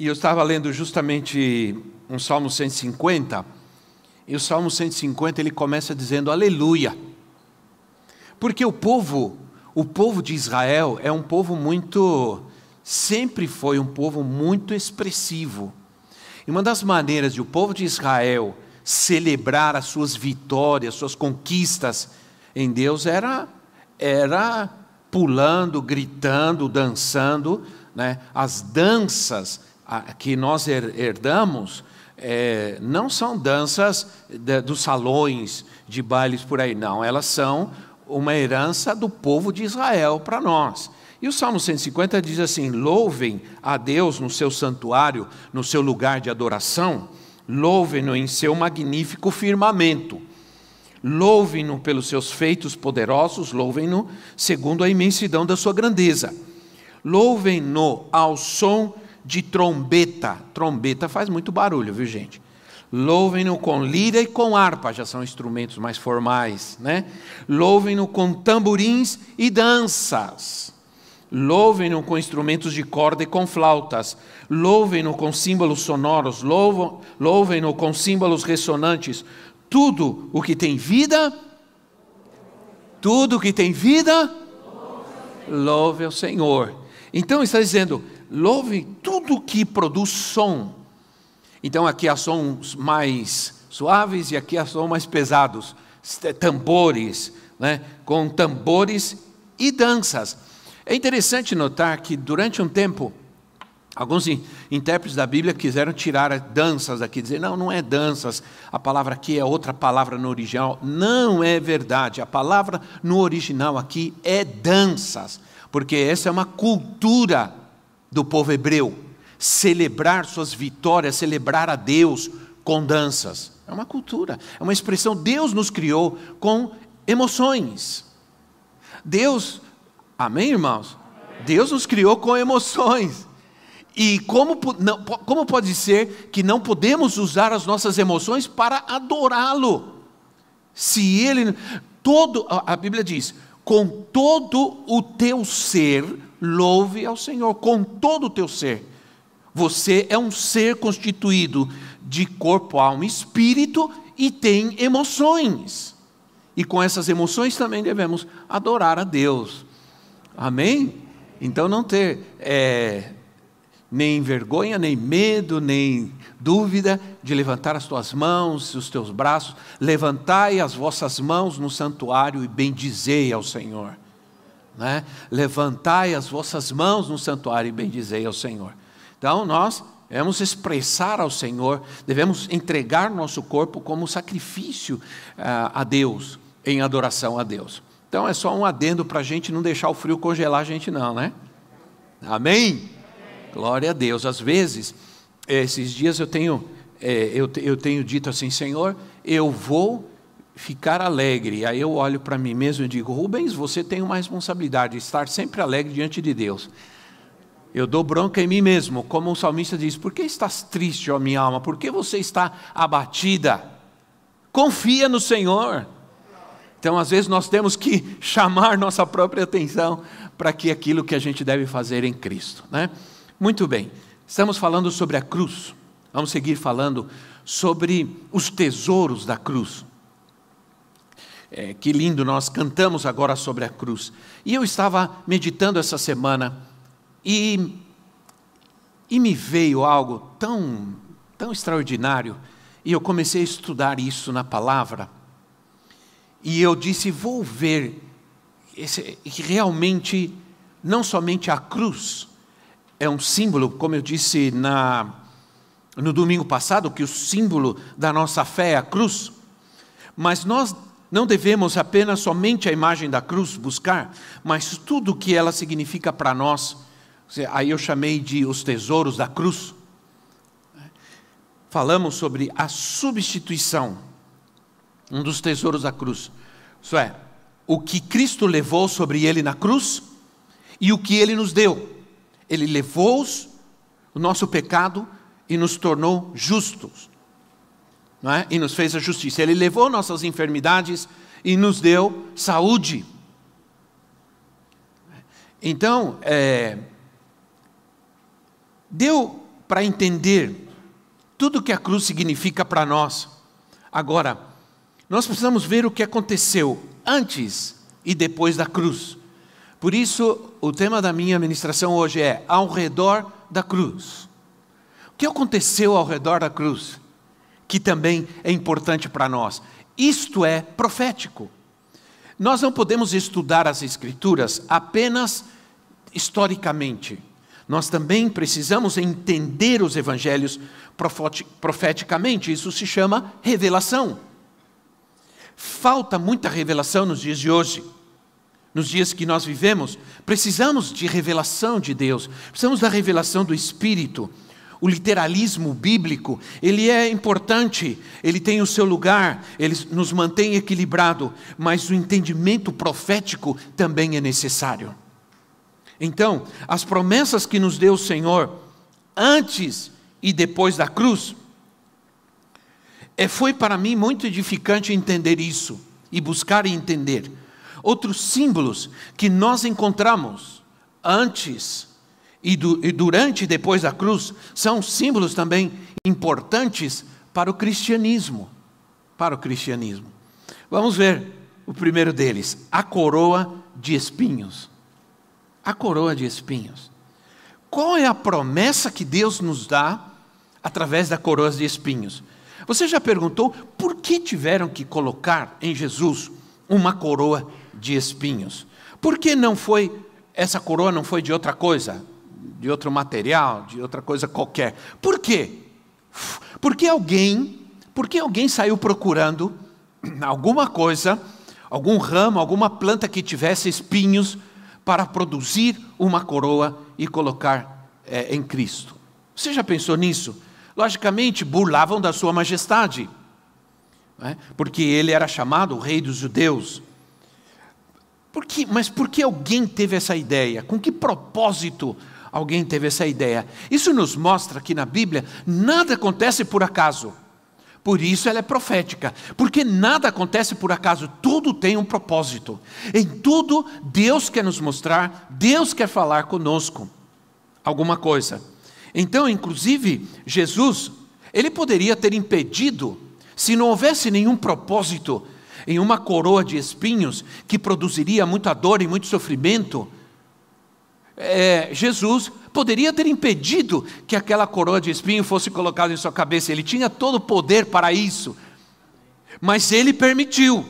E eu estava lendo justamente um Salmo 150, e o Salmo 150 ele começa dizendo aleluia. Porque o povo, o povo de Israel é um povo muito sempre foi um povo muito expressivo. E uma das maneiras de o povo de Israel celebrar as suas vitórias, suas conquistas em Deus era era pulando, gritando, dançando, né? As danças que nós herdamos é, não são danças de, dos salões de bailes por aí, não. Elas são uma herança do povo de Israel para nós. E o Salmo 150 diz assim: louvem a Deus no seu santuário, no seu lugar de adoração, louvem-no em seu magnífico firmamento. Louvem-no pelos seus feitos poderosos, louvem-no segundo a imensidão da sua grandeza. Louvem-no ao som de trombeta. Trombeta faz muito barulho, viu gente? Louvem-no com lira e com harpa, já são instrumentos mais formais, né? Louvem-no com tamborins e danças. Louvem-no com instrumentos de corda e com flautas. Louvem-no com símbolos sonoros. Louvem-no com símbolos ressonantes. Tudo o que tem vida, tudo o que tem vida, louve ao Senhor. Então está dizendo, louve tudo que produz som. Então aqui há sons mais suaves e aqui há sons mais pesados, tambores, né? com tambores e danças. É interessante notar que durante um tempo, alguns intérpretes da Bíblia quiseram tirar danças aqui, dizer, não, não é danças, a palavra aqui é outra palavra no original. Não é verdade, a palavra no original aqui é danças, porque essa é uma cultura do povo hebreu, celebrar suas vitórias, celebrar a Deus com danças. É uma cultura, é uma expressão. Deus nos criou com emoções. Deus, amém, irmãos? Deus nos criou com emoções. E como, não, como pode ser que não podemos usar as nossas emoções para adorá-lo? Se ele, todo, a Bíblia diz, com todo o teu ser, louve ao Senhor com todo o teu ser. Você é um ser constituído de corpo, alma e espírito e tem emoções. E com essas emoções também devemos adorar a Deus. Amém? Então não ter é, nem vergonha, nem medo, nem dúvida de levantar as tuas mãos, os teus braços. Levantai as vossas mãos no santuário e bendizei ao Senhor né? levantai as vossas mãos no santuário e bendizei ao Senhor. Então nós devemos expressar ao Senhor, devemos entregar nosso corpo como sacrifício uh, a Deus, em adoração a Deus. Então é só um adendo para a gente não deixar o frio congelar a gente, não, né? Amém? Amém. Glória a Deus. Às vezes, esses dias eu tenho, é, eu, eu tenho dito assim, Senhor, eu vou ficar alegre. Aí eu olho para mim mesmo e digo: Rubens, você tem uma responsabilidade, estar sempre alegre diante de Deus. Eu dou bronca em mim mesmo, como o salmista diz: Por que estás triste, ó minha alma? Por que você está abatida? Confia no Senhor. Então, às vezes, nós temos que chamar nossa própria atenção para que aquilo que a gente deve fazer em Cristo. Né? Muito bem, estamos falando sobre a cruz. Vamos seguir falando sobre os tesouros da cruz. É, que lindo, nós cantamos agora sobre a cruz. E eu estava meditando essa semana e, e me veio algo tão, tão extraordinário. E eu comecei a estudar isso na palavra. E eu disse: vou ver esse, que realmente, não somente a cruz é um símbolo, como eu disse na, no domingo passado, que o símbolo da nossa fé é a cruz, mas nós não devemos apenas somente a imagem da cruz buscar, mas tudo o que ela significa para nós. Aí eu chamei de os tesouros da cruz. falamos sobre a substituição, um dos tesouros da cruz. Isso é, o que Cristo levou sobre ele na cruz e o que ele nos deu. Ele levou o nosso pecado e nos tornou justos. Não é? E nos fez a justiça. Ele levou nossas enfermidades e nos deu saúde. Então, é, deu para entender tudo o que a cruz significa para nós. Agora, nós precisamos ver o que aconteceu antes e depois da cruz. Por isso, o tema da minha ministração hoje é Ao redor da cruz. O que aconteceu ao redor da cruz? Que também é importante para nós. Isto é profético. Nós não podemos estudar as Escrituras apenas historicamente. Nós também precisamos entender os evangelhos profeticamente. Isso se chama revelação. Falta muita revelação nos dias de hoje. Nos dias que nós vivemos, precisamos de revelação de Deus, precisamos da revelação do Espírito. O literalismo bíblico, ele é importante, ele tem o seu lugar, ele nos mantém equilibrado, mas o entendimento profético também é necessário. Então, as promessas que nos deu o Senhor antes e depois da cruz, é, foi para mim muito edificante entender isso e buscar entender. Outros símbolos que nós encontramos antes e, do, e durante e depois da cruz são símbolos também importantes para o cristianismo. Para o cristianismo. Vamos ver o primeiro deles, a coroa de espinhos. A coroa de espinhos. Qual é a promessa que Deus nos dá através da coroa de espinhos? Você já perguntou por que tiveram que colocar em Jesus uma coroa de espinhos? Por que não foi, essa coroa não foi de outra coisa, de outro material, de outra coisa qualquer? Por quê? Porque alguém, porque alguém saiu procurando alguma coisa, algum ramo, alguma planta que tivesse espinhos para produzir uma coroa e colocar é, em Cristo. Você já pensou nisso? logicamente burlavam da sua majestade, né? porque ele era chamado o rei dos judeus. Por que, mas por que alguém teve essa ideia? Com que propósito alguém teve essa ideia? Isso nos mostra que na Bíblia nada acontece por acaso. Por isso ela é profética, porque nada acontece por acaso, tudo tem um propósito. Em tudo Deus quer nos mostrar, Deus quer falar conosco alguma coisa. Então, inclusive, Jesus, ele poderia ter impedido, se não houvesse nenhum propósito em uma coroa de espinhos que produziria muita dor e muito sofrimento, é, Jesus poderia ter impedido que aquela coroa de espinho fosse colocada em sua cabeça, ele tinha todo o poder para isso, mas ele permitiu.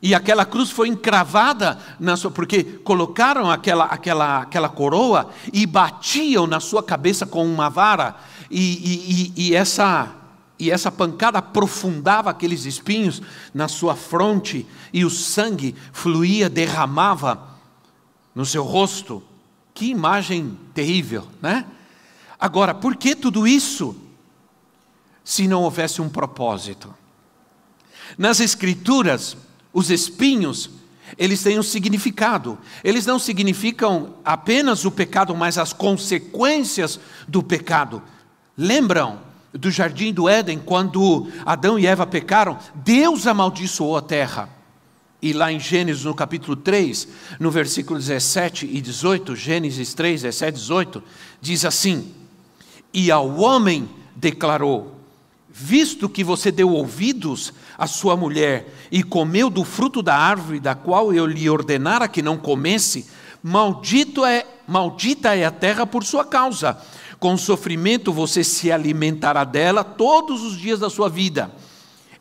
E aquela cruz foi encravada na sua, porque colocaram aquela, aquela, aquela coroa e batiam na sua cabeça com uma vara, e, e, e, essa, e essa pancada aprofundava aqueles espinhos na sua fronte, e o sangue fluía, derramava no seu rosto. Que imagem terrível, né? Agora, por que tudo isso? Se não houvesse um propósito. Nas Escrituras, os espinhos, eles têm um significado. Eles não significam apenas o pecado, mas as consequências do pecado. Lembram do jardim do Éden, quando Adão e Eva pecaram? Deus amaldiçoou a terra. E lá em Gênesis, no capítulo 3, no versículo 17 e 18, Gênesis 3, 17 e 18, diz assim: E ao homem declarou: Visto que você deu ouvidos à sua mulher e comeu do fruto da árvore da qual eu lhe ordenara que não comesse, maldito é, maldita é a terra por sua causa. Com sofrimento você se alimentará dela todos os dias da sua vida.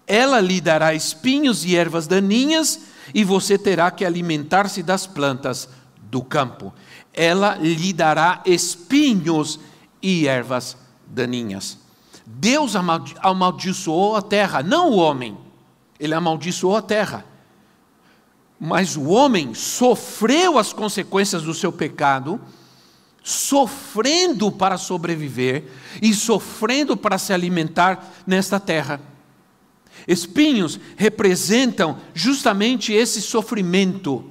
Ela lhe dará espinhos e ervas daninhas, e você terá que alimentar-se das plantas do campo. Ela lhe dará espinhos e ervas daninhas. Deus amaldiçoou a terra, não o homem. Ele amaldiçoou a terra. Mas o homem sofreu as consequências do seu pecado, sofrendo para sobreviver e sofrendo para se alimentar nesta terra. Espinhos representam justamente esse sofrimento,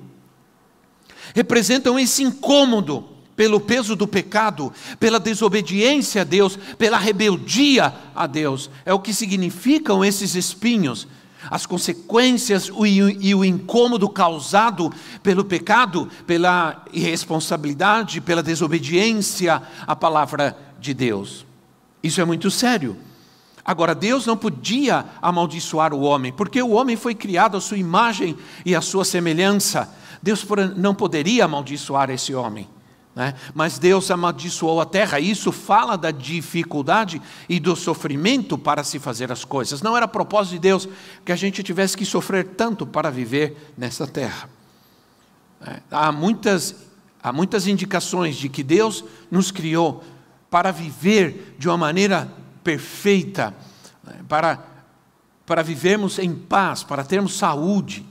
representam esse incômodo pelo peso do pecado, pela desobediência a Deus, pela rebeldia a Deus. É o que significam esses espinhos as consequências e o incômodo causado pelo pecado, pela irresponsabilidade, pela desobediência à palavra de Deus. Isso é muito sério. Agora, Deus não podia amaldiçoar o homem, porque o homem foi criado à sua imagem e à sua semelhança. Deus não poderia amaldiçoar esse homem. Né? Mas Deus amaldiçoou a terra. Isso fala da dificuldade e do sofrimento para se fazer as coisas. Não era propósito de Deus que a gente tivesse que sofrer tanto para viver nessa terra. É, há muitas, há muitas indicações de que Deus nos criou para viver de uma maneira perfeita, né? para, para vivermos em paz, para termos saúde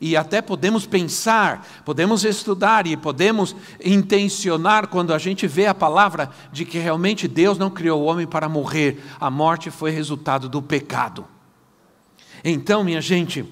e até podemos pensar, podemos estudar e podemos intencionar quando a gente vê a palavra de que realmente Deus não criou o homem para morrer, a morte foi resultado do pecado. Então, minha gente,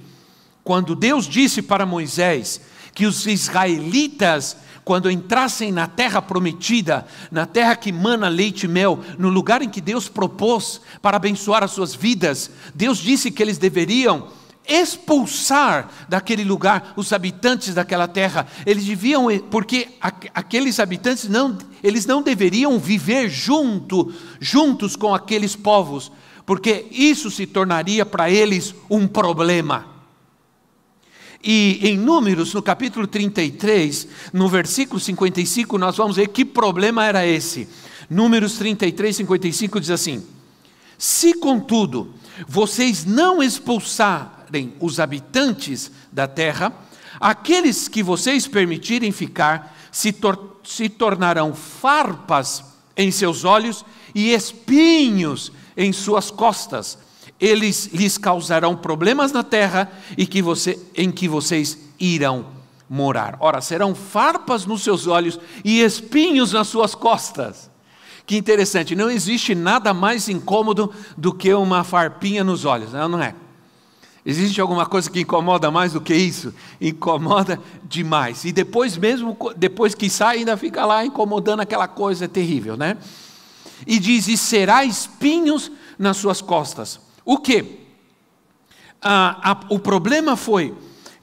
quando Deus disse para Moisés que os israelitas quando entrassem na terra prometida, na terra que mana leite e mel, no lugar em que Deus propôs para abençoar as suas vidas, Deus disse que eles deveriam expulsar daquele lugar os habitantes daquela terra. Eles deviam, porque aqueles habitantes não, eles não deveriam viver junto, juntos com aqueles povos, porque isso se tornaria para eles um problema. E em Números, no capítulo 33, no versículo 55, nós vamos ver que problema era esse. Números 33, 55 diz assim: Se contudo vocês não expulsar os habitantes da terra, aqueles que vocês permitirem ficar se, tor se tornarão farpas em seus olhos e espinhos em suas costas. Eles lhes causarão problemas na terra e que você, em que vocês irão morar. Ora, serão farpas nos seus olhos e espinhos nas suas costas. Que interessante, não existe nada mais incômodo do que uma farpinha nos olhos, não é? Existe alguma coisa que incomoda mais do que isso? Incomoda demais. E depois mesmo, depois que sai, ainda fica lá incomodando aquela coisa terrível, né? E diz, e será espinhos nas suas costas. O que? Ah, o problema foi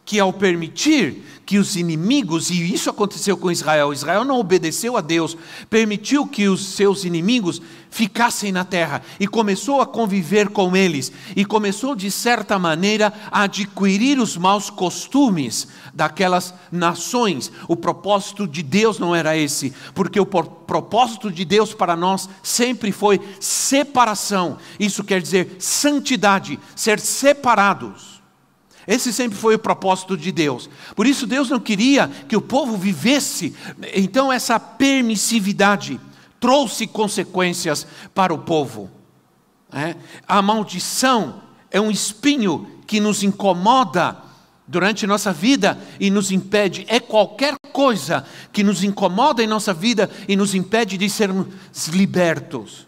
que ao permitir que os inimigos, e isso aconteceu com Israel, Israel não obedeceu a Deus, permitiu que os seus inimigos ficassem na terra e começou a conviver com eles e começou de certa maneira a adquirir os maus costumes daquelas nações. O propósito de Deus não era esse, porque o propósito de Deus para nós sempre foi separação. Isso quer dizer santidade, ser separados. Esse sempre foi o propósito de Deus. Por isso, Deus não queria que o povo vivesse. Então, essa permissividade trouxe consequências para o povo. É? A maldição é um espinho que nos incomoda durante nossa vida e nos impede. É qualquer coisa que nos incomoda em nossa vida e nos impede de sermos libertos.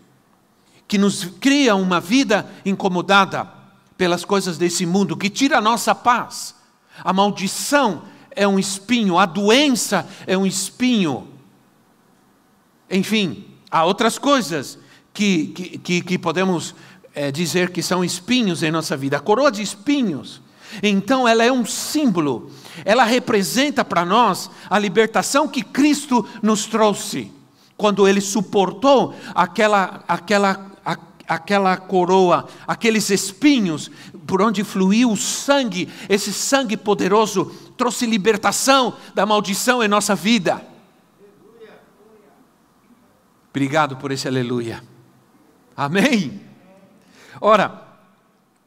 Que nos cria uma vida incomodada pelas coisas desse mundo, que tira a nossa paz. A maldição é um espinho, a doença é um espinho. Enfim, há outras coisas que, que, que podemos é, dizer que são espinhos em nossa vida. A coroa de espinhos, então, ela é um símbolo, ela representa para nós a libertação que Cristo nos trouxe, quando ele suportou aquela, aquela aquela coroa, aqueles espinhos por onde fluiu o sangue, esse sangue poderoso trouxe libertação da maldição em nossa vida. Obrigado por esse aleluia. Amém. Ora,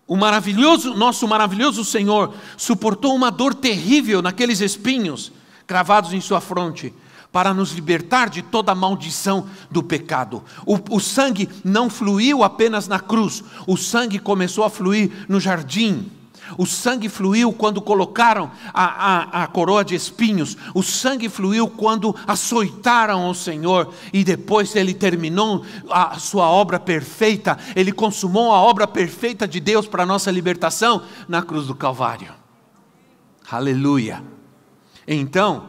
o maravilhoso, nosso maravilhoso Senhor suportou uma dor terrível naqueles espinhos cravados em sua fronte para nos libertar de toda a maldição do pecado. O, o, sangue não fluiu apenas na cruz, o sangue começou a fluir no jardim. O sangue fluiu quando colocaram a, a, a, coroa de espinhos. O sangue fluiu quando açoitaram o Senhor. E depois ele terminou a sua obra perfeita. Ele consumou a obra perfeita de Deus para a nossa libertação na cruz do Calvário. Aleluia. Então,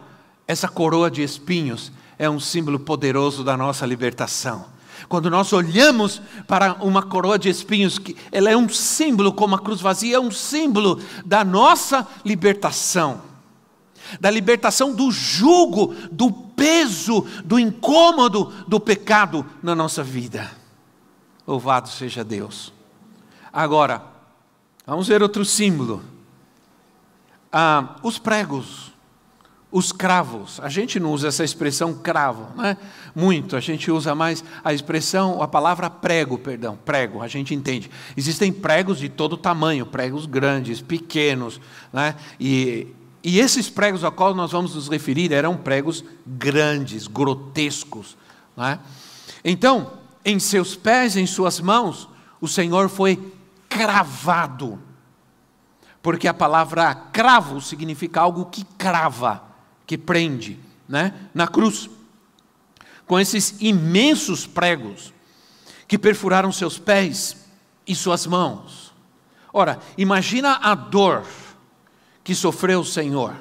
essa coroa de espinhos é um símbolo poderoso da nossa libertação. Quando nós olhamos para uma coroa de espinhos, que ela é um símbolo, como a cruz vazia, é um símbolo da nossa libertação, da libertação do jugo, do peso, do incômodo do pecado na nossa vida. Louvado seja Deus. Agora, vamos ver outro símbolo. Ah, os pregos os cravos. A gente não usa essa expressão cravo, né? Muito. A gente usa mais a expressão, a palavra prego, perdão, prego. A gente entende. Existem pregos de todo tamanho, pregos grandes, pequenos, né? E, e esses pregos a qual nós vamos nos referir eram pregos grandes, grotescos, né? Então, em seus pés, em suas mãos, o Senhor foi cravado. Porque a palavra cravo significa algo que crava que prende, né? Na cruz, com esses imensos pregos que perfuraram seus pés e suas mãos. Ora, imagina a dor que sofreu o Senhor,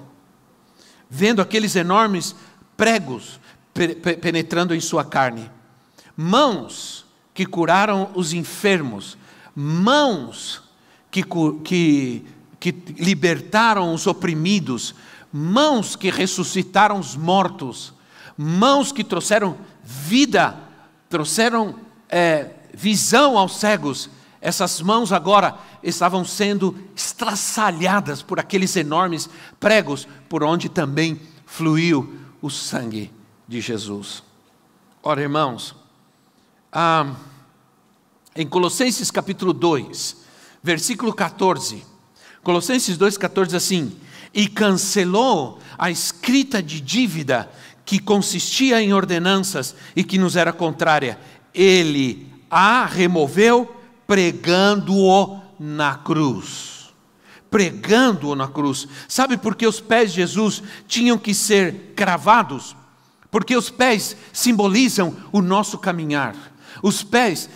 vendo aqueles enormes pregos penetrando em sua carne, mãos que curaram os enfermos, mãos que, que, que libertaram os oprimidos, mãos que ressuscitaram os mortos, mãos que trouxeram vida, trouxeram é, visão aos cegos. Essas mãos agora estavam sendo estraçalhadas por aqueles enormes pregos, por onde também fluiu o sangue de Jesus. Ora, irmãos, ah, em Colossenses capítulo 2, versículo 14, Colossenses 2,14 assim: e cancelou a escrita de dívida que consistia em ordenanças e que nos era contrária. Ele a removeu pregando-o na cruz. Pregando-o na cruz. Sabe por que os pés de Jesus tinham que ser cravados? Porque os pés simbolizam o nosso caminhar. Os pés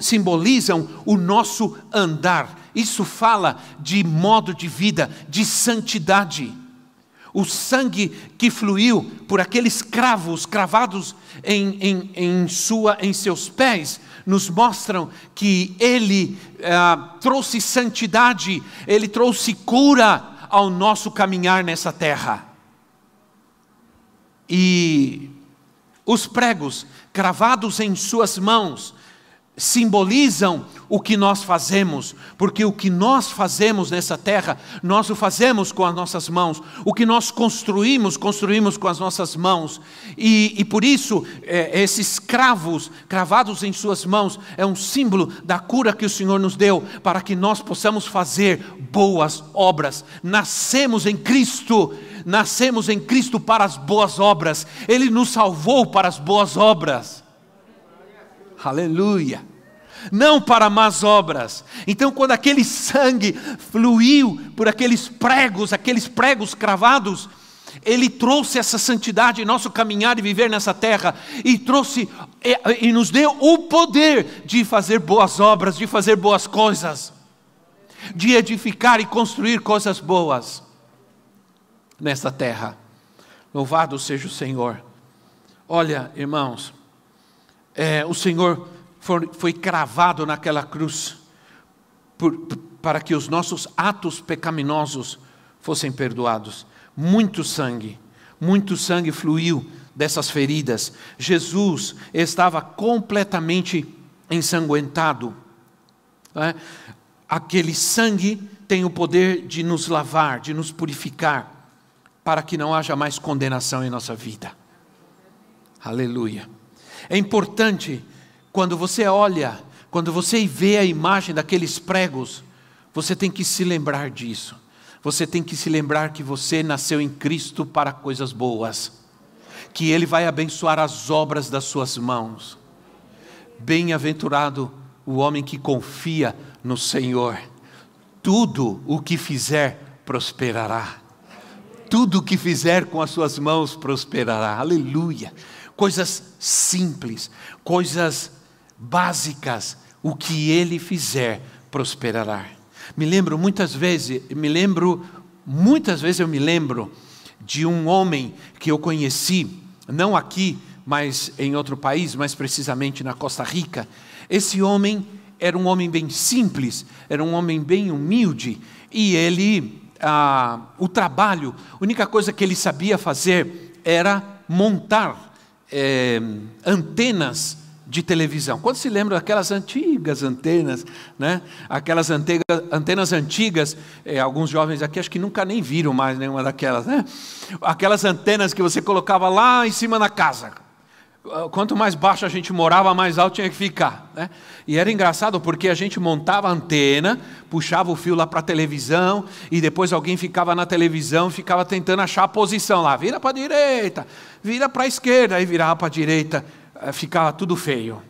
simbolizam o nosso andar. Isso fala de modo de vida, de santidade. O sangue que fluiu por aqueles cravos cravados em, em, em, sua, em seus pés nos mostram que Ele ah, trouxe santidade, Ele trouxe cura ao nosso caminhar nessa terra. E os pregos cravados em Suas mãos simbolizam o que nós fazemos, porque o que nós fazemos nessa terra, nós o fazemos com as nossas mãos, o que nós construímos, construímos com as nossas mãos, e, e por isso, é, esses cravos cravados em Suas mãos é um símbolo da cura que o Senhor nos deu, para que nós possamos fazer boas obras. Nascemos em Cristo, nascemos em Cristo para as boas obras, Ele nos salvou para as boas obras. Aleluia. Não para más obras. Então, quando aquele sangue fluiu por aqueles pregos, aqueles pregos cravados, ele trouxe essa santidade em nosso caminhar e viver nessa terra, e trouxe e, e nos deu o poder de fazer boas obras, de fazer boas coisas, de edificar e construir coisas boas nessa terra. Louvado seja o Senhor. Olha, irmãos, é, o Senhor foi, foi, cravado naquela cruz por, para que os nossos atos pecaminosos fossem perdoados. Muito sangue, muito sangue fluiu dessas feridas. Jesus estava completamente ensanguentado. É? Aquele sangue tem o poder de nos lavar, de nos purificar, para que não haja mais condenação em nossa vida. Aleluia. É importante quando você olha, quando você vê a imagem daqueles pregos, você tem que se lembrar disso. Você tem que se lembrar que você nasceu em Cristo para coisas boas, que Ele vai abençoar as obras das suas mãos. Bem-aventurado o homem que confia no Senhor tudo o que fizer prosperará. Tudo o que fizer com as suas mãos prosperará. Aleluia. Coisas simples, coisas básicas, o que ele fizer prosperará. Me lembro muitas vezes, me lembro muitas vezes eu me lembro de um homem que eu conheci, não aqui, mas em outro país, mais precisamente na Costa Rica. Esse homem era um homem bem simples, era um homem bem humilde, e ele, ah, o trabalho, a única coisa que ele sabia fazer era montar é, antenas de televisão. Quando se lembra daquelas antigas antenas, né? aquelas antenas, antigas, é, alguns jovens aqui acho que nunca nem viram mais nenhuma daquelas, né? Aquelas antenas que você colocava lá em cima da casa. Quanto mais baixo a gente morava, mais alto tinha que ficar. Né? E era engraçado porque a gente montava a antena, puxava o fio lá para a televisão, e depois alguém ficava na televisão, ficava tentando achar a posição lá. Vira para a direita, vira para a esquerda, aí virava para a direita eh, ficava tudo feio.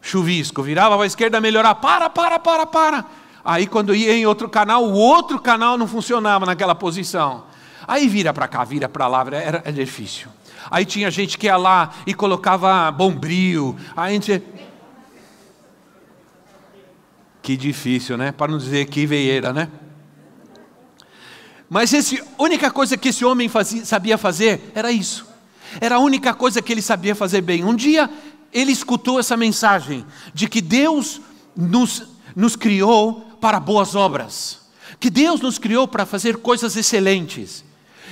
Chuvisco, virava para a esquerda, melhorar, para, para, para, para. Aí quando ia em outro canal, o outro canal não funcionava naquela posição. Aí vira para cá, vira para lá, era, era difícil. Aí tinha gente que ia lá e colocava bombril. Aí a gente. Que difícil, né? Para não dizer que veieira, né? Mas a única coisa que esse homem fazia, sabia fazer era isso. Era a única coisa que ele sabia fazer bem. Um dia ele escutou essa mensagem de que Deus nos, nos criou para boas obras, que Deus nos criou para fazer coisas excelentes.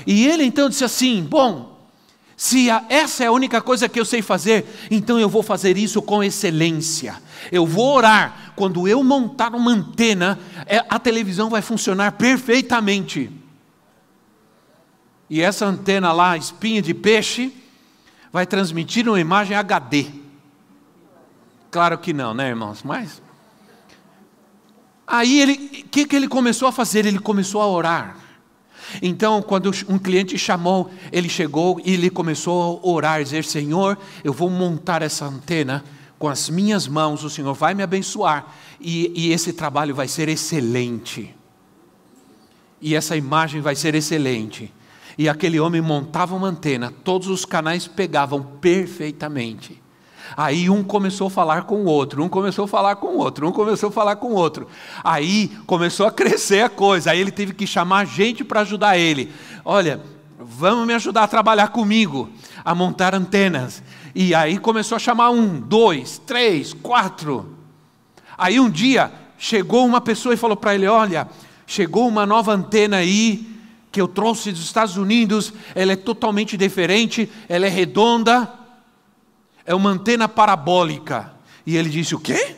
E ele então disse assim: Bom, se essa é a única coisa que eu sei fazer, então eu vou fazer isso com excelência. Eu vou orar. Quando eu montar uma antena, é, a televisão vai funcionar perfeitamente. E essa antena lá, espinha de peixe, vai transmitir uma imagem HD. Claro que não, né, irmãos? Mas. Aí ele, o que, que ele começou a fazer? Ele começou a orar. Então, quando um cliente chamou, ele chegou e ele começou a orar, dizer: Senhor, eu vou montar essa antena com as minhas mãos, o Senhor vai me abençoar e, e esse trabalho vai ser excelente. E essa imagem vai ser excelente. E aquele homem montava uma antena, todos os canais pegavam perfeitamente. Aí um começou a falar com o outro, um começou a falar com o outro, um começou a falar com o outro. Aí começou a crescer a coisa. Aí ele teve que chamar gente para ajudar ele. Olha, vamos me ajudar a trabalhar comigo, a montar antenas. E aí começou a chamar um, dois, três, quatro. Aí um dia chegou uma pessoa e falou para ele: Olha, chegou uma nova antena aí que eu trouxe dos Estados Unidos, ela é totalmente diferente, ela é redonda, é uma antena parabólica. E ele disse: O quê?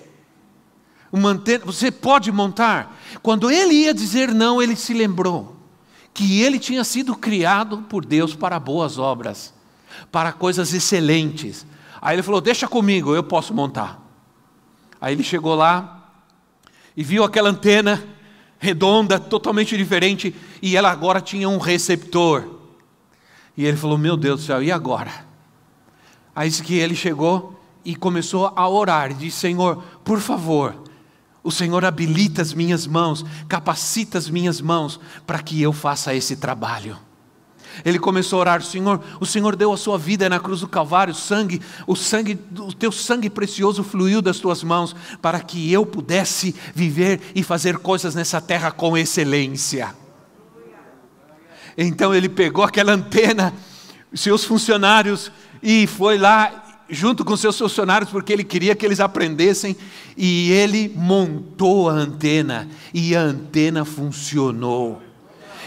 Uma antena, você pode montar? Quando ele ia dizer não, ele se lembrou que ele tinha sido criado por Deus para boas obras, para coisas excelentes. Aí ele falou: Deixa comigo, eu posso montar. Aí ele chegou lá e viu aquela antena redonda, totalmente diferente, e ela agora tinha um receptor. E ele falou: Meu Deus do céu, e agora? Aí que ele chegou e começou a orar, disse: Senhor, por favor, o Senhor habilita as minhas mãos, capacita as minhas mãos para que eu faça esse trabalho. Ele começou a orar, Senhor, o Senhor deu a sua vida na cruz do Calvário, o sangue, o sangue, o teu sangue precioso fluiu das tuas mãos para que eu pudesse viver e fazer coisas nessa terra com excelência. Então ele pegou aquela antena, seus funcionários e foi lá junto com seus funcionários porque ele queria que eles aprendessem. E ele montou a antena. E a antena funcionou.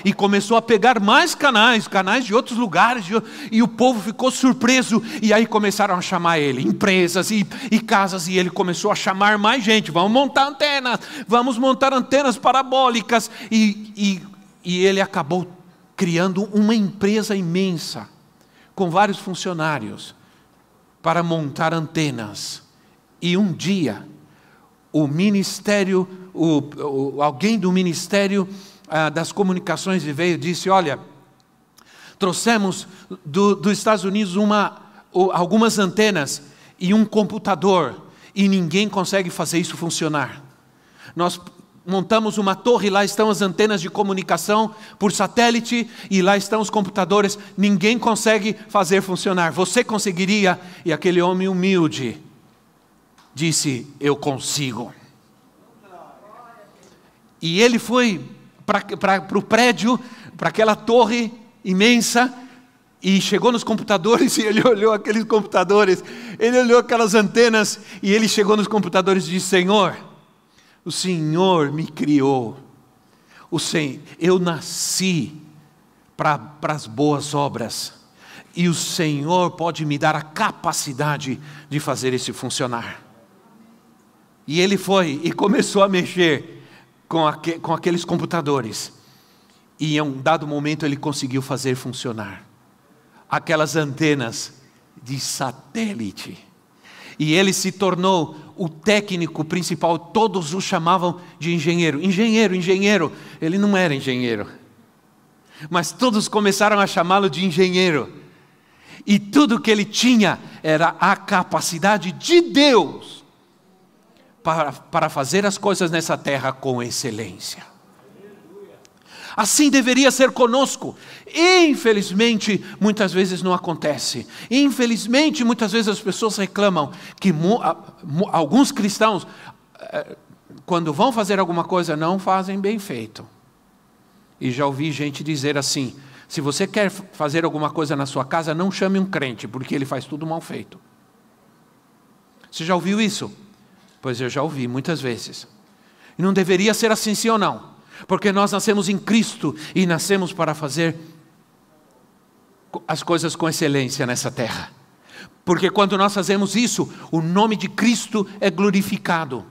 E começou a pegar mais canais, canais de outros lugares, e o povo ficou surpreso, e aí começaram a chamar ele, empresas e, e casas, e ele começou a chamar mais gente, vamos montar antenas, vamos montar antenas parabólicas, e, e, e ele acabou criando uma empresa imensa, com vários funcionários, para montar antenas, e um dia, o ministério, o, o, alguém do ministério ah, das comunicações veio e disse: Olha, trouxemos do, dos Estados Unidos uma, algumas antenas e um computador, e ninguém consegue fazer isso funcionar. Nós montamos uma torre, lá estão as antenas de comunicação por satélite e lá estão os computadores. Ninguém consegue fazer funcionar. Você conseguiria? E aquele homem humilde disse: Eu consigo. E ele foi para o prédio, para aquela torre imensa, e chegou nos computadores e ele olhou aqueles computadores, ele olhou aquelas antenas e ele chegou nos computadores e disse: Senhor, o Senhor me criou, o Senhor, eu nasci para as boas obras e o Senhor pode me dar a capacidade de fazer isso funcionar. E ele foi e começou a mexer com, aqu com aqueles computadores. E em um dado momento ele conseguiu fazer funcionar aquelas antenas de satélite. E ele se tornou o técnico principal, todos o chamavam de engenheiro. Engenheiro, engenheiro. Ele não era engenheiro. Mas todos começaram a chamá-lo de engenheiro. E tudo que ele tinha era a capacidade de Deus para, para fazer as coisas nessa terra com excelência. Assim deveria ser conosco. Infelizmente, muitas vezes não acontece. Infelizmente, muitas vezes as pessoas reclamam que alguns cristãos, eh, quando vão fazer alguma coisa, não fazem bem feito. E já ouvi gente dizer assim: se você quer fazer alguma coisa na sua casa, não chame um crente, porque ele faz tudo mal feito. Você já ouviu isso? Pois eu já ouvi muitas vezes. E não deveria ser assim, sim ou não? Porque nós nascemos em Cristo e nascemos para fazer as coisas com excelência nessa terra. Porque quando nós fazemos isso, o nome de Cristo é glorificado.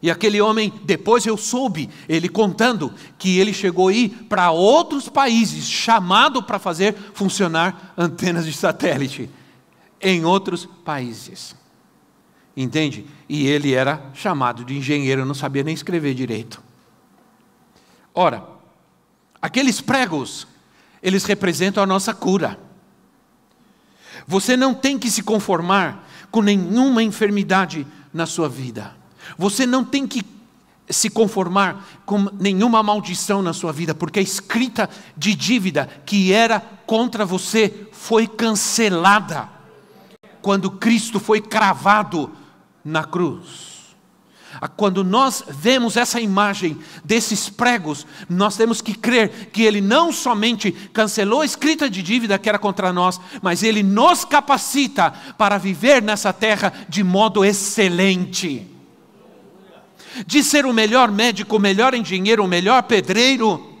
E aquele homem, depois eu soube, ele contando, que ele chegou aí para outros países, chamado para fazer funcionar antenas de satélite, em outros países. Entende? E ele era chamado de engenheiro, não sabia nem escrever direito. Ora, aqueles pregos, eles representam a nossa cura. Você não tem que se conformar com nenhuma enfermidade na sua vida. Você não tem que se conformar com nenhuma maldição na sua vida, porque a escrita de dívida que era contra você foi cancelada quando Cristo foi cravado na cruz. Quando nós vemos essa imagem desses pregos, nós temos que crer que Ele não somente cancelou a escrita de dívida que era contra nós, mas Ele nos capacita para viver nessa terra de modo excelente. De ser o melhor médico, o melhor engenheiro, o melhor pedreiro,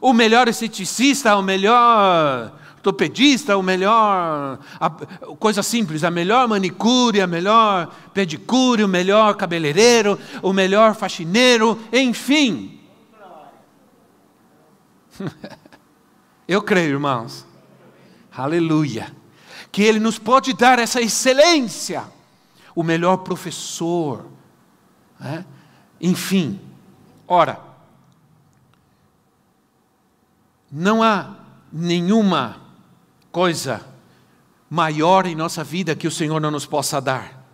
o melhor esteticista, o melhor ortopedista, o melhor, a, coisa simples, a melhor manicure, a melhor pedicure, o melhor cabeleireiro, o melhor faxineiro, enfim. Eu creio, irmãos. Aleluia. Que Ele nos pode dar essa excelência, o melhor professor, né? enfim. Ora, não há nenhuma coisa maior em nossa vida que o Senhor não nos possa dar,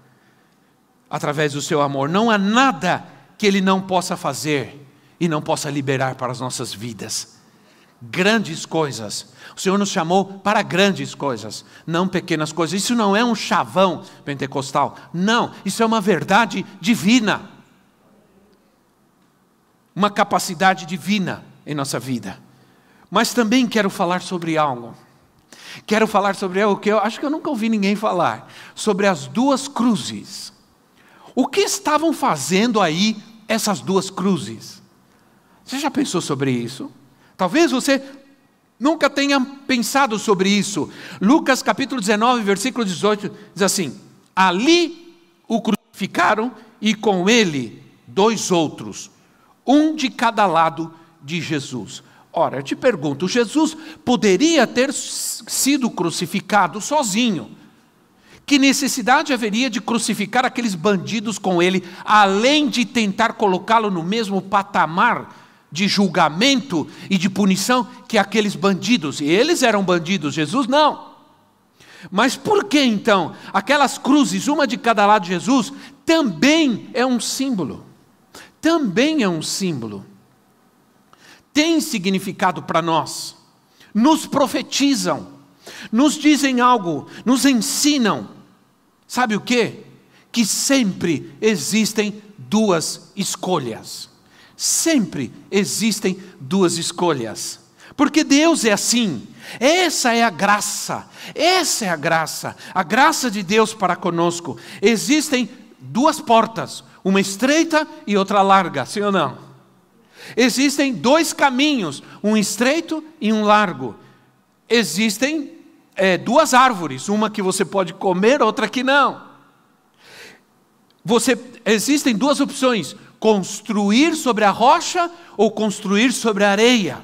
através do seu amor. Não há nada que Ele não possa fazer e não possa liberar para as nossas vidas. Grandes coisas. O Senhor nos chamou para grandes coisas, não pequenas coisas. Isso não é um chavão pentecostal. Não, isso é uma verdade divina. Uma capacidade divina em nossa vida. Mas também quero falar sobre algo Quero falar sobre algo que eu acho que eu nunca ouvi ninguém falar, sobre as duas cruzes. O que estavam fazendo aí essas duas cruzes? Você já pensou sobre isso? Talvez você nunca tenha pensado sobre isso. Lucas capítulo 19, versículo 18 diz assim: Ali o crucificaram e com ele dois outros, um de cada lado de Jesus. Ora, eu te pergunto: Jesus poderia ter sido crucificado sozinho? Que necessidade haveria de crucificar aqueles bandidos com ele, além de tentar colocá-lo no mesmo patamar de julgamento e de punição que aqueles bandidos? E eles eram bandidos, Jesus não. Mas por que então aquelas cruzes, uma de cada lado de Jesus, também é um símbolo. Também é um símbolo. Tem significado para nós. Nos profetizam, nos dizem algo, nos ensinam. Sabe o que? Que sempre existem duas escolhas. Sempre existem duas escolhas. Porque Deus é assim. Essa é a graça. Essa é a graça. A graça de Deus para conosco. Existem duas portas, uma estreita e outra larga, sim ou não? Existem dois caminhos, um estreito e um largo. Existem é, duas árvores, uma que você pode comer, outra que não. Você, existem duas opções: construir sobre a rocha ou construir sobre a areia.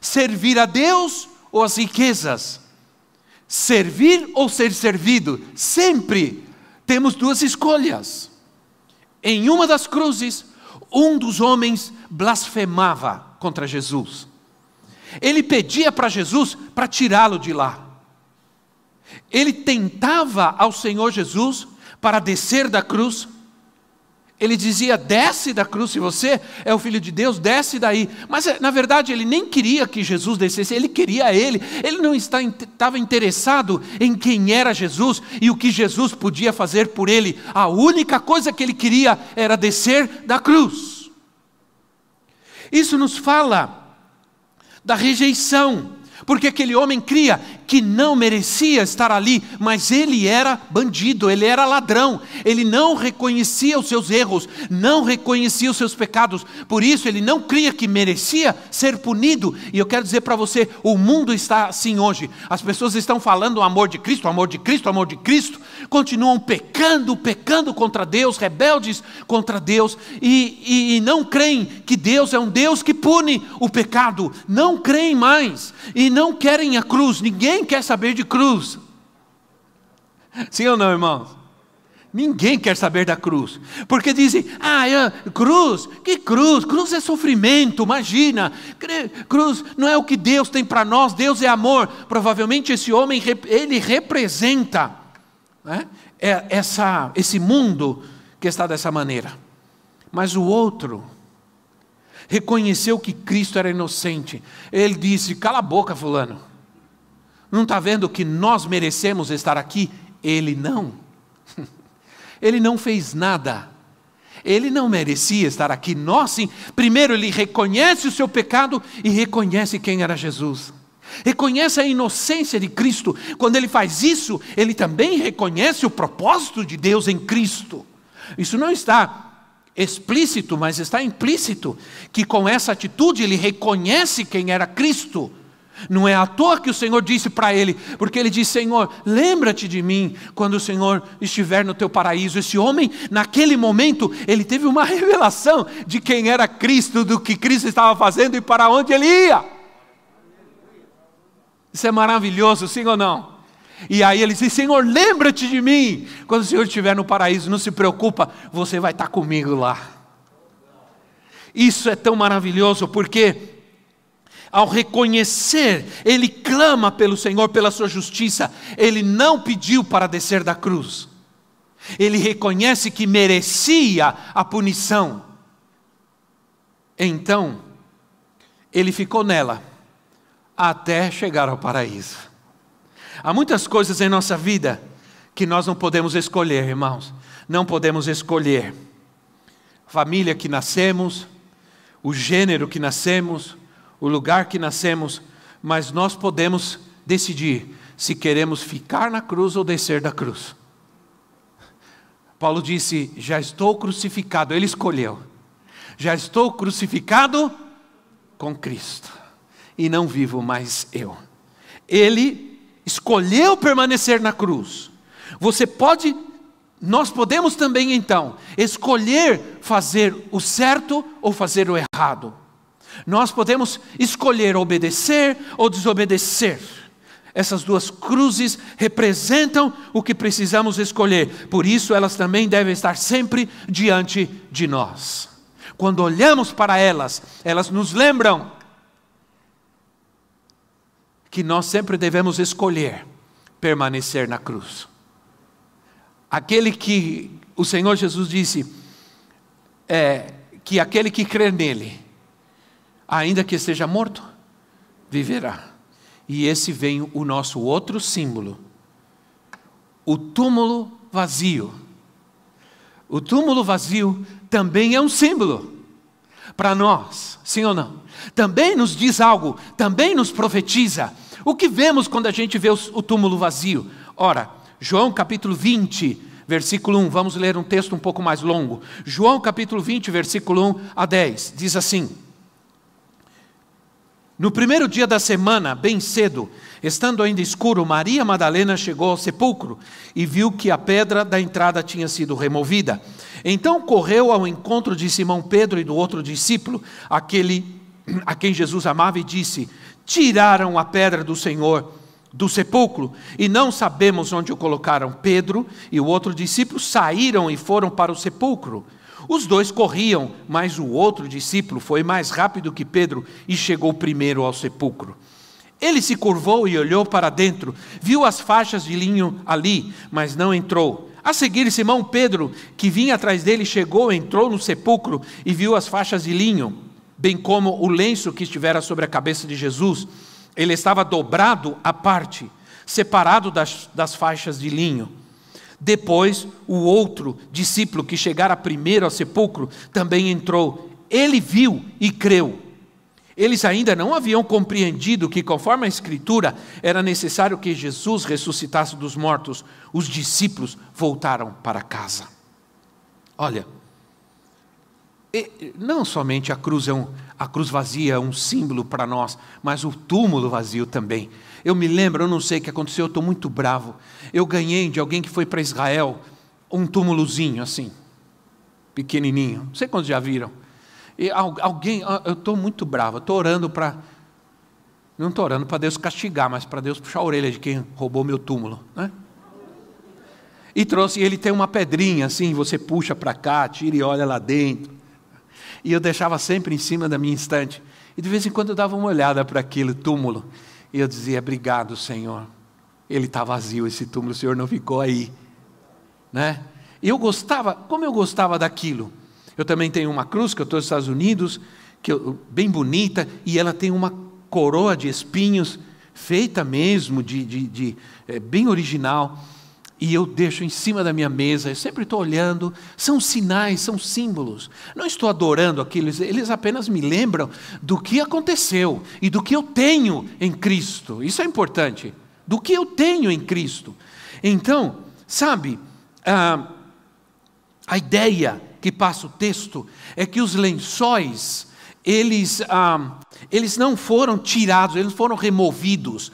Servir a Deus ou as riquezas. Servir ou ser servido. Sempre temos duas escolhas. Em uma das cruzes, um dos homens blasfemava contra Jesus. Ele pedia para Jesus para tirá-lo de lá. Ele tentava ao Senhor Jesus para descer da cruz ele dizia: desce da cruz, se você é o filho de Deus, desce daí. Mas eh, na verdade ele nem queria que Jesus descesse, ele queria ele. Ele não estava interessado em quem era Jesus e o que Jesus podia fazer por ele. A única coisa que ele queria era descer da cruz. Isso nos fala da rejeição porque aquele homem cria que não merecia estar ali, mas ele era bandido, ele era ladrão, ele não reconhecia os seus erros, não reconhecia os seus pecados, por isso ele não cria que merecia ser punido. E eu quero dizer para você: o mundo está assim hoje, as pessoas estão falando o amor de Cristo, o amor de Cristo, o amor de Cristo, continuam pecando, pecando contra Deus, rebeldes contra Deus, e, e, e não creem que Deus é um Deus que pune o pecado, não creem mais. E não querem a cruz, ninguém quer saber de cruz. Sim ou não, irmãos? Ninguém quer saber da cruz, porque dizem: ah, é, cruz, que cruz? Cruz é sofrimento, imagina. Cruz não é o que Deus tem para nós, Deus é amor. Provavelmente esse homem, ele representa né, é, essa, esse mundo que está dessa maneira. Mas o outro, reconheceu que Cristo era inocente. Ele disse: Cala a boca, Fulano. Não está vendo que nós merecemos estar aqui? Ele não. Ele não fez nada. Ele não merecia estar aqui. Nós sim. Primeiro, ele reconhece o seu pecado e reconhece quem era Jesus. Reconhece a inocência de Cristo. Quando ele faz isso, ele também reconhece o propósito de Deus em Cristo. Isso não está explícito, mas está implícito, que com essa atitude ele reconhece quem era Cristo. Não é à toa que o Senhor disse para ele, porque ele disse: Senhor, lembra-te de mim quando o Senhor estiver no teu paraíso. Esse homem, naquele momento, ele teve uma revelação de quem era Cristo, do que Cristo estava fazendo e para onde ele ia. Isso é maravilhoso, sim ou não? E aí ele diz: Senhor, lembra-te de mim. Quando o Senhor estiver no paraíso, não se preocupa, você vai estar comigo lá. Isso é tão maravilhoso porque, ao reconhecer, ele clama pelo Senhor, pela sua justiça, ele não pediu para descer da cruz, ele reconhece que merecia a punição. Então, ele ficou nela até chegar ao paraíso. Há muitas coisas em nossa vida que nós não podemos escolher, irmãos. Não podemos escolher. família que nascemos, o gênero que nascemos, o lugar que nascemos, mas nós podemos decidir se queremos ficar na cruz ou descer da cruz. Paulo disse: Já estou crucificado, ele escolheu. Já estou crucificado com Cristo, e não vivo mais eu. Ele escolheu permanecer na cruz. Você pode, nós podemos também então escolher fazer o certo ou fazer o errado. Nós podemos escolher obedecer ou desobedecer. Essas duas cruzes representam o que precisamos escolher, por isso elas também devem estar sempre diante de nós. Quando olhamos para elas, elas nos lembram que nós sempre devemos escolher permanecer na cruz. aquele que o Senhor Jesus disse é, que aquele que crer nele, ainda que esteja morto, viverá. E esse vem o nosso outro símbolo, o túmulo vazio. O túmulo vazio também é um símbolo para nós, sim ou não? Também nos diz algo, também nos profetiza. O que vemos quando a gente vê o túmulo vazio? Ora, João capítulo 20, versículo 1, vamos ler um texto um pouco mais longo. João capítulo 20, versículo 1 a 10, diz assim: No primeiro dia da semana, bem cedo, estando ainda escuro, Maria Madalena chegou ao sepulcro e viu que a pedra da entrada tinha sido removida. Então correu ao encontro de Simão Pedro e do outro discípulo, aquele a quem Jesus amava, e disse: Tiraram a pedra do Senhor do sepulcro e não sabemos onde o colocaram. Pedro e o outro discípulo saíram e foram para o sepulcro. Os dois corriam, mas o outro discípulo foi mais rápido que Pedro e chegou primeiro ao sepulcro. Ele se curvou e olhou para dentro, viu as faixas de linho ali, mas não entrou. A seguir, Simão Pedro, que vinha atrás dele, chegou, entrou no sepulcro e viu as faixas de linho, bem como o lenço que estivera sobre a cabeça de Jesus ele estava dobrado à parte, separado das, das faixas de linho. Depois, o outro discípulo que chegara primeiro ao sepulcro também entrou. Ele viu e creu. Eles ainda não haviam compreendido que, conforme a Escritura, era necessário que Jesus ressuscitasse dos mortos. Os discípulos voltaram para casa. Olha, não somente a cruz é um, a cruz vazia é um símbolo para nós, mas o túmulo vazio também. Eu me lembro, eu não sei o que aconteceu, eu estou muito bravo. Eu ganhei de alguém que foi para Israel um túmulozinho assim, pequenininho. Não sei quantos já viram. E alguém, ah, eu estou muito bravo, estou orando para. Não estou orando para Deus castigar, mas para Deus puxar a orelha de quem roubou meu túmulo. Né? E trouxe, ele tem uma pedrinha assim, você puxa para cá, tira e olha lá dentro. E eu deixava sempre em cima da minha estante. E de vez em quando eu dava uma olhada para aquele túmulo. E eu dizia: Obrigado, Senhor. Ele está vazio, esse túmulo, o Senhor não ficou aí. Né? E eu gostava, como eu gostava daquilo. Eu também tenho uma cruz que eu estou nos Estados Unidos, que eu, bem bonita, e ela tem uma coroa de espinhos, feita mesmo, de, de, de é, bem original e eu deixo em cima da minha mesa, eu sempre estou olhando, são sinais, são símbolos. Não estou adorando aqueles, eles apenas me lembram do que aconteceu e do que eu tenho em Cristo. Isso é importante. Do que eu tenho em Cristo. Então, sabe, a, a ideia que passa o texto é que os lençóis, eles, ah, eles não foram tirados, eles foram removidos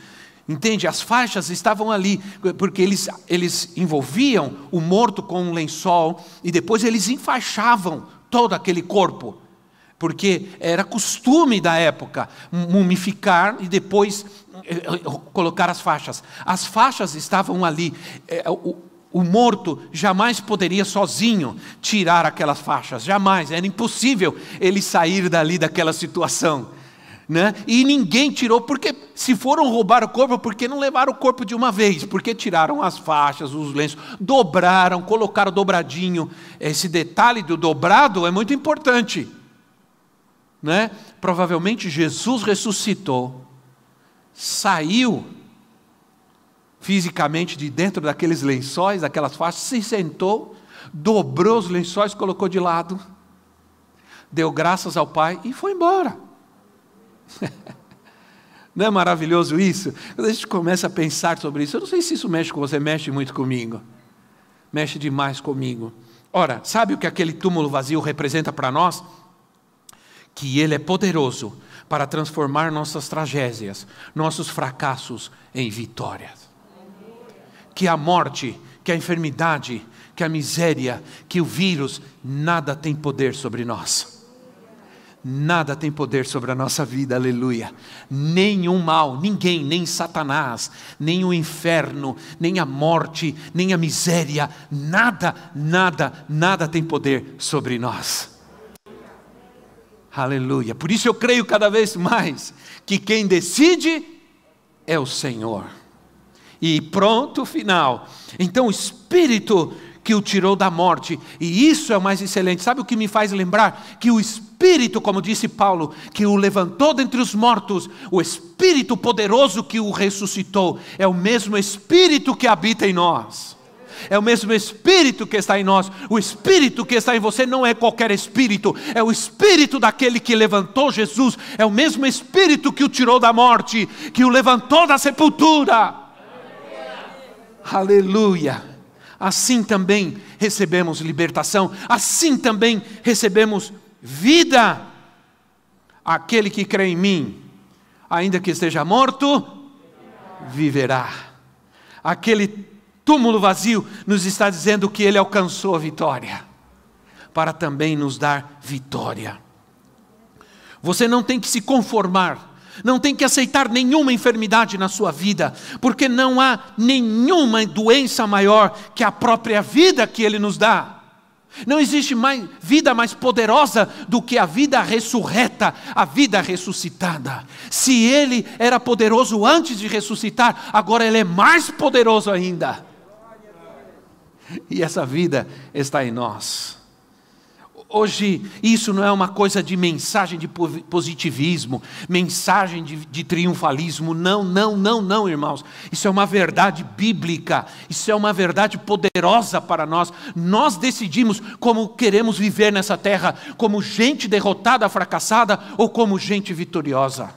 Entende? As faixas estavam ali, porque eles, eles envolviam o morto com um lençol e depois eles enfaixavam todo aquele corpo, porque era costume da época mumificar e depois eh, eh, colocar as faixas. As faixas estavam ali. Eh, o, o morto jamais poderia sozinho tirar aquelas faixas, jamais, era impossível ele sair dali daquela situação né? E ninguém tirou, porque se foram roubar o corpo, porque não levaram o corpo de uma vez? Porque tiraram as faixas, os lenços, dobraram, colocaram dobradinho. Esse detalhe do dobrado é muito importante. Né? Provavelmente Jesus ressuscitou, saiu fisicamente de dentro daqueles lençóis, daquelas faixas, se sentou, dobrou os lençóis, colocou de lado, deu graças ao Pai e foi embora. Não é maravilhoso isso? Quando a gente começa a pensar sobre isso, eu não sei se isso mexe com você, mexe muito comigo. Mexe demais comigo. Ora, sabe o que aquele túmulo vazio representa para nós? Que ele é poderoso para transformar nossas tragédias, nossos fracassos em vitórias. Que a morte, que a enfermidade, que a miséria, que o vírus, nada tem poder sobre nós Nada tem poder sobre a nossa vida, aleluia. Nenhum mal, ninguém, nem Satanás, nem o inferno, nem a morte, nem a miséria, nada, nada, nada tem poder sobre nós. Aleluia. Por isso eu creio cada vez mais que quem decide é o Senhor. E pronto, final. Então o Espírito que o tirou da morte. E isso é o mais excelente. Sabe o que me faz lembrar? Que o Espírito, como disse Paulo, que o levantou dentre os mortos, o Espírito poderoso que o ressuscitou, é o mesmo Espírito que habita em nós. É o mesmo Espírito que está em nós. O Espírito que está em você não é qualquer Espírito, é o Espírito daquele que levantou Jesus. É o mesmo Espírito que o tirou da morte, que o levantou da sepultura. Aleluia assim também recebemos libertação, assim também recebemos vida. Aquele que crê em mim, ainda que esteja morto, viverá. Aquele túmulo vazio nos está dizendo que ele alcançou a vitória, para também nos dar vitória. Você não tem que se conformar não tem que aceitar nenhuma enfermidade na sua vida, porque não há nenhuma doença maior que a própria vida que Ele nos dá. Não existe mais vida mais poderosa do que a vida ressurreta, a vida ressuscitada. Se Ele era poderoso antes de ressuscitar, agora Ele é mais poderoso ainda. E essa vida está em nós. Hoje, isso não é uma coisa de mensagem de positivismo, mensagem de, de, triunfalismo. Não, não, não, não, irmãos. Isso é uma verdade bíblica. Isso é uma verdade poderosa para nós. Nós decidimos como queremos viver nessa terra: como gente derrotada, fracassada ou como gente vitoriosa.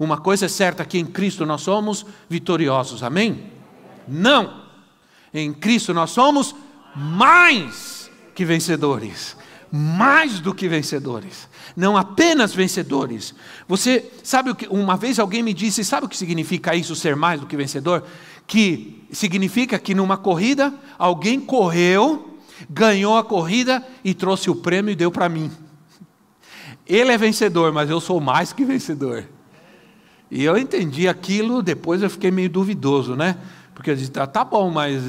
Uma coisa é certa: que em Cristo nós somos vitoriosos. Amém? Não. Em Cristo nós somos mais que vencedores, mais do que vencedores, não apenas vencedores. Você sabe o que? Uma vez alguém me disse, sabe o que significa isso, ser mais do que vencedor? Que significa que numa corrida alguém correu, ganhou a corrida e trouxe o prêmio e deu para mim. Ele é vencedor, mas eu sou mais que vencedor. E eu entendi aquilo, depois eu fiquei meio duvidoso, né? Porque eu disse, tá, tá bom, mas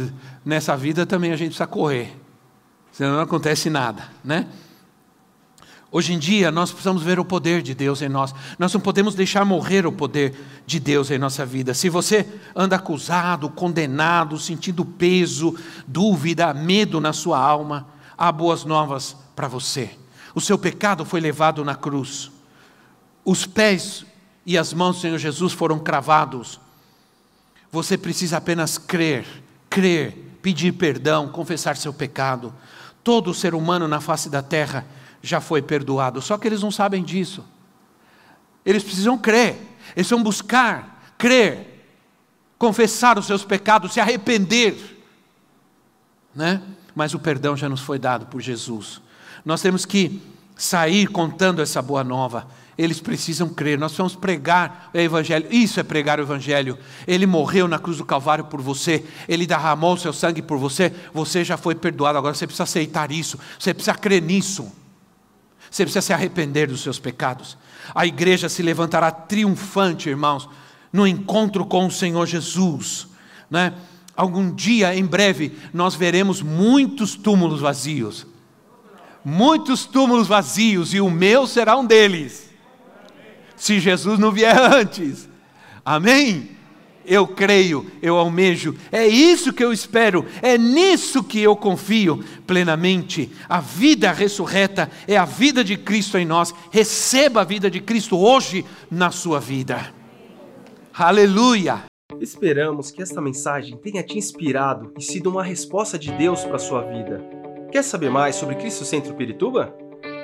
nessa vida também a gente precisa correr senão não acontece nada, né? Hoje em dia, nós precisamos ver o poder de Deus em nós. Nós não podemos deixar morrer o poder de Deus em nossa vida. Se você anda acusado, condenado, sentindo peso, dúvida, medo na sua alma, há boas novas para você. O seu pecado foi levado na cruz. Os pés e as mãos do Senhor Jesus foram cravados. Você precisa apenas crer, crer, pedir perdão, confessar seu pecado. Todo ser humano na face da terra já foi perdoado, só que eles não sabem disso. Eles precisam crer, eles precisam buscar, crer, confessar os seus pecados, se arrepender. Né? Mas o perdão já nos foi dado por Jesus. Nós temos que sair contando essa boa nova eles precisam crer. Nós vamos pregar o Evangelho. Isso é pregar o Evangelho. Ele morreu na cruz do Calvário por você. Ele derramou o seu sangue por você. Você já foi perdoado. Agora você precisa aceitar isso. Você precisa crer nisso. Você precisa se arrepender dos seus pecados. A igreja se levantará triunfante, irmãos, no encontro com o Senhor Jesus. Né? Algum dia, em breve, nós veremos muitos túmulos vazios. Muitos túmulos vazios, e o meu será um deles se Jesus não vier antes. Amém? Eu creio, eu almejo, é isso que eu espero, é nisso que eu confio plenamente. A vida ressurreta é a vida de Cristo em nós. Receba a vida de Cristo hoje na sua vida. Aleluia! Esperamos que esta mensagem tenha te inspirado e sido uma resposta de Deus para a sua vida. Quer saber mais sobre Cristo Centro Pirituba?